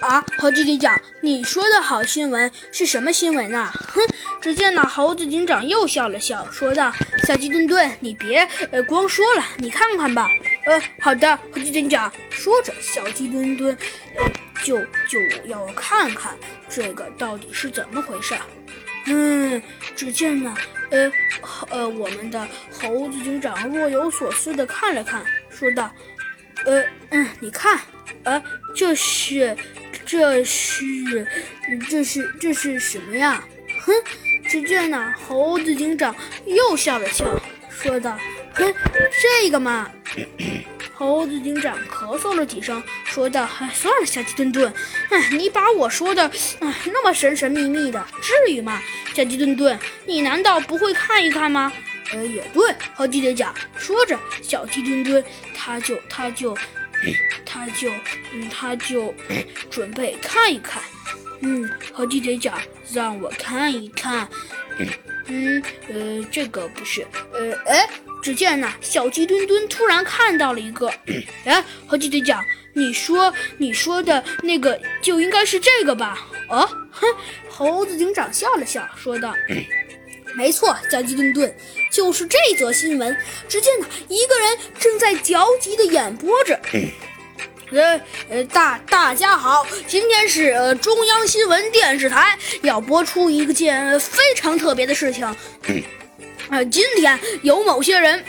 啊，猴子警长，你说的好新闻是什么新闻呢？哼！只见那猴子警长又笑了笑，说道：“小鸡墩墩，你别呃光说了，你看看吧。”呃，好的，猴子警长。说着，小鸡墩墩呃就就要看看这个到底是怎么回事。嗯，只见呢，呃呃，我们的猴子警长若有所思地看了看，说道：“呃嗯，你看，呃，这是。”这是，这是，这是什么呀？哼！只见呢，猴子警长又笑了笑，说道：“哼，这个嘛。”猴子警长咳嗽了几声，说道：“哎，算了，小鸡墩墩，哎，你把我说的，哎，那么神神秘秘的，至于吗？小鸡墩墩，你难道不会看一看吗？”呃，也对，猴子警长说着，小鸡墩墩他就他就。他就，嗯，他就准备看一看，嗯，猴子警长让我看一看，嗯，呃，这个不是，呃，哎，只见呢，小鸡墩墩突然看到了一个，哎，猴子警长，你说你说的那个就应该是这个吧？哦，哼，猴子警长笑了笑，说道。没错，小鸡墩墩，就是这则新闻。只见呢，一个人正在焦急地演播着。呃呃，大大家好，今天是呃中央新闻电视台要播出一件非常特别的事情。呃，今天有某些人。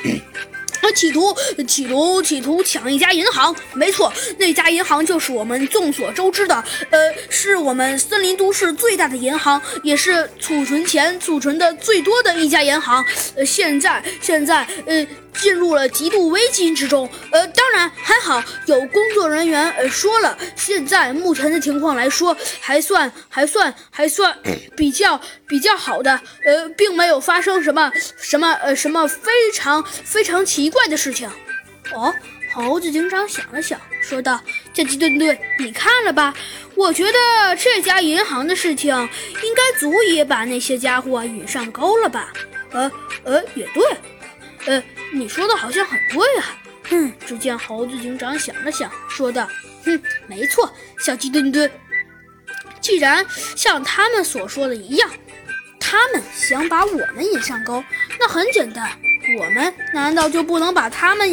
他 企图企图企图抢一家银行，没错，那家银行就是我们众所周知的，呃，是我们森林都市最大的银行，也是储存钱储存的最多的一家银行。呃，现在现在呃。进入了极度危机之中，呃，当然还好，有工作人员呃说了，现在目前的情况来说，还算还算还算比较比较好的，呃，并没有发生什么什么呃什么非常非常奇怪的事情。哦，猴子警长想了想，说道：“小鸡墩墩，你看了吧？我觉得这家银行的事情应该足以把那些家伙引上钩了吧？呃呃，也对。”呃，你说的好像很对啊。哼，只见猴子警长想了想，说道：“哼，没错，小鸡墩墩。既然像他们所说的一样，他们想把我们引上钩，那很简单，我们难道就不能把他们引？”